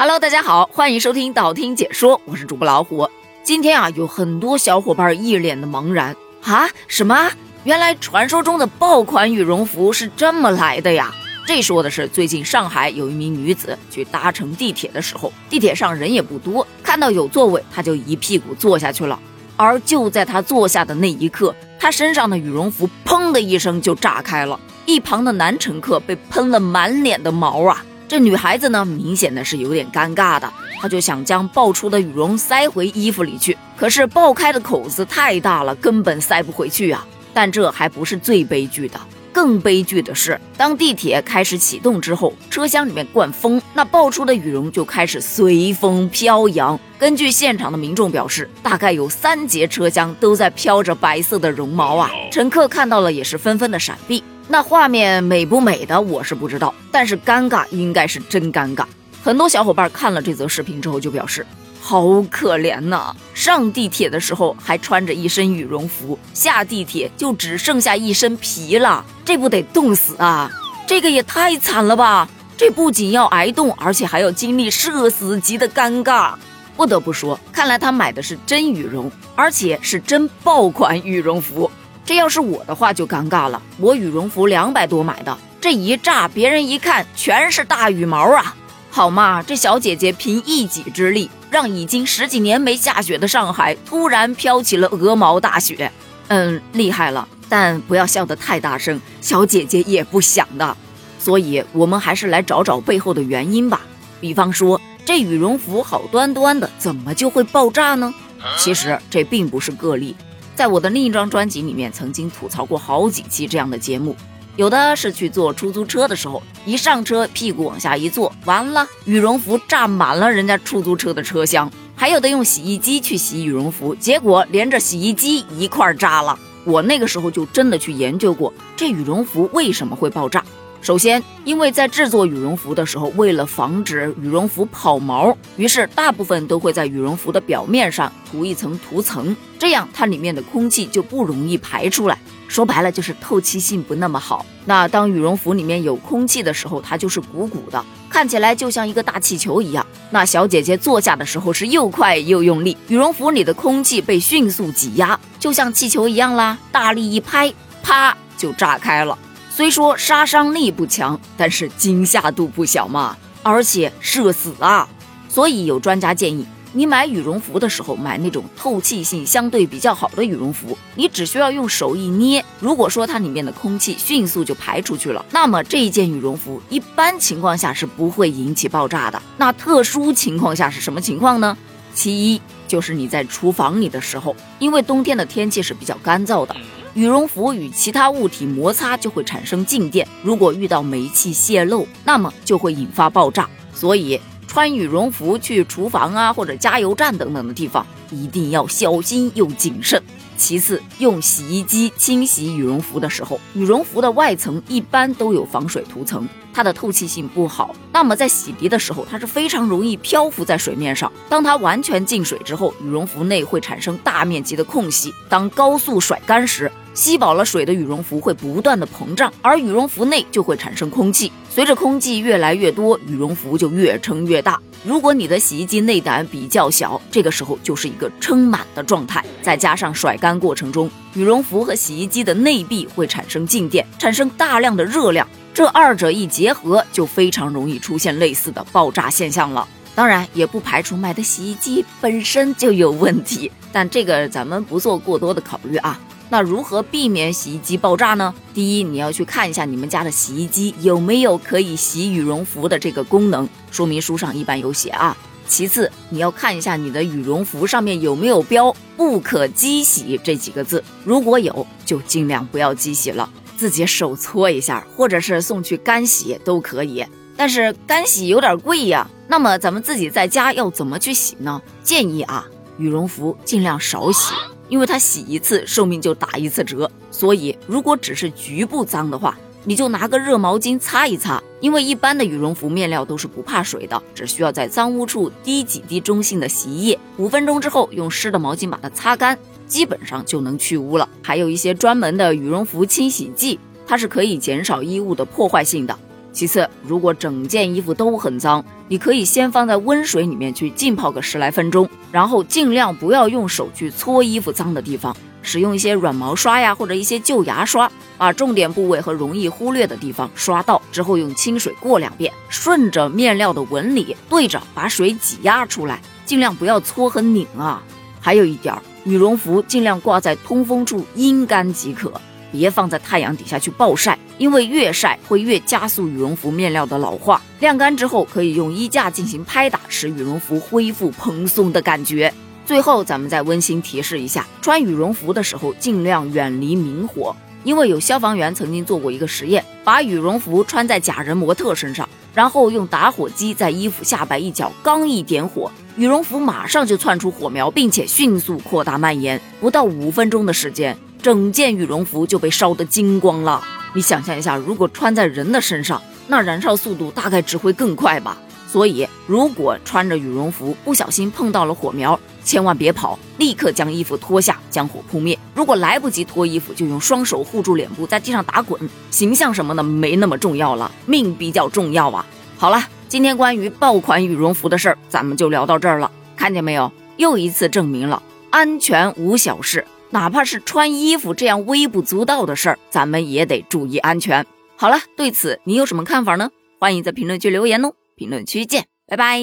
Hello，大家好，欢迎收听道听解说，我是主播老虎。今天啊，有很多小伙伴一脸的茫然啊，什么？原来传说中的爆款羽绒服是这么来的呀？这说的是最近上海有一名女子去搭乘地铁的时候，地铁上人也不多，看到有座位，她就一屁股坐下去了。而就在她坐下的那一刻，她身上的羽绒服砰的一声就炸开了，一旁的男乘客被喷了满脸的毛啊！这女孩子呢，明显的是有点尴尬的，她就想将爆出的羽绒塞回衣服里去，可是爆开的口子太大了，根本塞不回去啊！但这还不是最悲剧的。更悲剧的是，当地铁开始启动之后，车厢里面灌风，那爆出的羽绒就开始随风飘扬。根据现场的民众表示，大概有三节车厢都在飘着白色的绒毛啊！乘客看到了也是纷纷的闪避。那画面美不美的我是不知道，但是尴尬应该是真尴尬。很多小伙伴看了这则视频之后就表示。好可怜呐！上地铁的时候还穿着一身羽绒服，下地铁就只剩下一身皮了，这不得冻死啊！这个也太惨了吧！这不仅要挨冻，而且还要经历社死级的尴尬。不得不说，看来他买的是真羽绒，而且是真爆款羽绒服。这要是我的话就尴尬了，我羽绒服两百多买的，这一炸，别人一看全是大羽毛啊！好嘛，这小姐姐凭一己之力。让已经十几年没下雪的上海突然飘起了鹅毛大雪，嗯，厉害了，但不要笑得太大声，小姐姐也不想的。所以，我们还是来找找背后的原因吧。比方说，这羽绒服好端端的，怎么就会爆炸呢？其实这并不是个例，在我的另一张专辑里面，曾经吐槽过好几期这样的节目。有的是去坐出租车的时候，一上车屁股往下一坐，完了羽绒服炸满了人家出租车的车厢。还有的用洗衣机去洗羽绒服，结果连着洗衣机一块炸了。我那个时候就真的去研究过，这羽绒服为什么会爆炸。首先，因为在制作羽绒服的时候，为了防止羽绒服跑毛，于是大部分都会在羽绒服的表面上涂一层涂层，这样它里面的空气就不容易排出来。说白了就是透气性不那么好。那当羽绒服里面有空气的时候，它就是鼓鼓的，看起来就像一个大气球一样。那小姐姐坐下的时候是又快又用力，羽绒服里的空气被迅速挤压，就像气球一样啦。大力一拍，啪就炸开了。虽说杀伤力不强，但是惊吓度不小嘛，而且社死啊。所以有专家建议。你买羽绒服的时候，买那种透气性相对比较好的羽绒服，你只需要用手一捏，如果说它里面的空气迅速就排出去了，那么这一件羽绒服一般情况下是不会引起爆炸的。那特殊情况下是什么情况呢？其一就是你在厨房里的时候，因为冬天的天气是比较干燥的，羽绒服与其他物体摩擦就会产生静电，如果遇到煤气泄漏，那么就会引发爆炸。所以。穿羽绒服去厨房啊，或者加油站等等的地方，一定要小心又谨慎。其次，用洗衣机清洗羽绒服的时候，羽绒服的外层一般都有防水涂层，它的透气性不好，那么在洗涤的时候，它是非常容易漂浮在水面上。当它完全进水之后，羽绒服内会产生大面积的空隙，当高速甩干时。吸饱了水的羽绒服会不断的膨胀，而羽绒服内就会产生空气。随着空气越来越多，羽绒服就越撑越大。如果你的洗衣机内胆比较小，这个时候就是一个撑满的状态。再加上甩干过程中，羽绒服和洗衣机的内壁会产生静电，产生大量的热量，这二者一结合，就非常容易出现类似的爆炸现象了。当然，也不排除买的洗衣机本身就有问题，但这个咱们不做过多的考虑啊。那如何避免洗衣机爆炸呢？第一，你要去看一下你们家的洗衣机有没有可以洗羽绒服的这个功能，说明书上一般有写啊。其次，你要看一下你的羽绒服上面有没有标“不可机洗”这几个字，如果有，就尽量不要机洗了，自己手搓一下，或者是送去干洗都可以。但是干洗有点贵呀，那么咱们自己在家要怎么去洗呢？建议啊，羽绒服尽量少洗。因为它洗一次寿命就打一次折，所以如果只是局部脏的话，你就拿个热毛巾擦一擦。因为一般的羽绒服面料都是不怕水的，只需要在脏污处滴几滴中性的洗衣液，五分钟之后用湿的毛巾把它擦干，基本上就能去污了。还有一些专门的羽绒服清洗剂，它是可以减少衣物的破坏性的。其次，如果整件衣服都很脏，你可以先放在温水里面去浸泡个十来分钟，然后尽量不要用手去搓衣服脏的地方，使用一些软毛刷呀或者一些旧牙刷，把重点部位和容易忽略的地方刷到之后，用清水过两遍，顺着面料的纹理对着把水挤压出来，尽量不要搓和拧啊。还有一点，羽绒服尽量挂在通风处阴干即可。别放在太阳底下去暴晒，因为越晒会越加速羽绒服面料的老化。晾干之后，可以用衣架进行拍打，使羽绒服恢复蓬松的感觉。最后，咱们再温馨提示一下：穿羽绒服的时候尽量远离明火，因为有消防员曾经做过一个实验，把羽绒服穿在假人模特身上，然后用打火机在衣服下摆一角，刚一点火，羽绒服马上就窜出火苗，并且迅速扩大蔓延，不到五分钟的时间。整件羽绒服就被烧得精光了。你想象一下，如果穿在人的身上，那燃烧速度大概只会更快吧。所以，如果穿着羽绒服不小心碰到了火苗，千万别跑，立刻将衣服脱下，将火扑灭。如果来不及脱衣服，就用双手护住脸部，在地上打滚。形象什么的没那么重要了，命比较重要啊。好了，今天关于爆款羽绒服的事儿，咱们就聊到这儿了。看见没有？又一次证明了安全无小事。哪怕是穿衣服这样微不足道的事儿，咱们也得注意安全。好了，对此你有什么看法呢？欢迎在评论区留言哦。评论区见，拜拜。